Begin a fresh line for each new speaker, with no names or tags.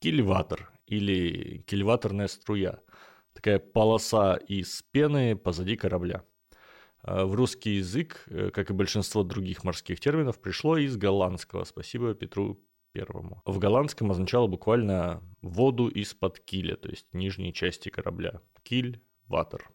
кильватор или кильваторная струя. Такая полоса из пены позади корабля. А, в русский язык, э, как и большинство других морских терминов, пришло из голландского. Спасибо Петру Первому. В голландском означало буквально воду из-под киля, то есть нижней части корабля. Киль, ватер.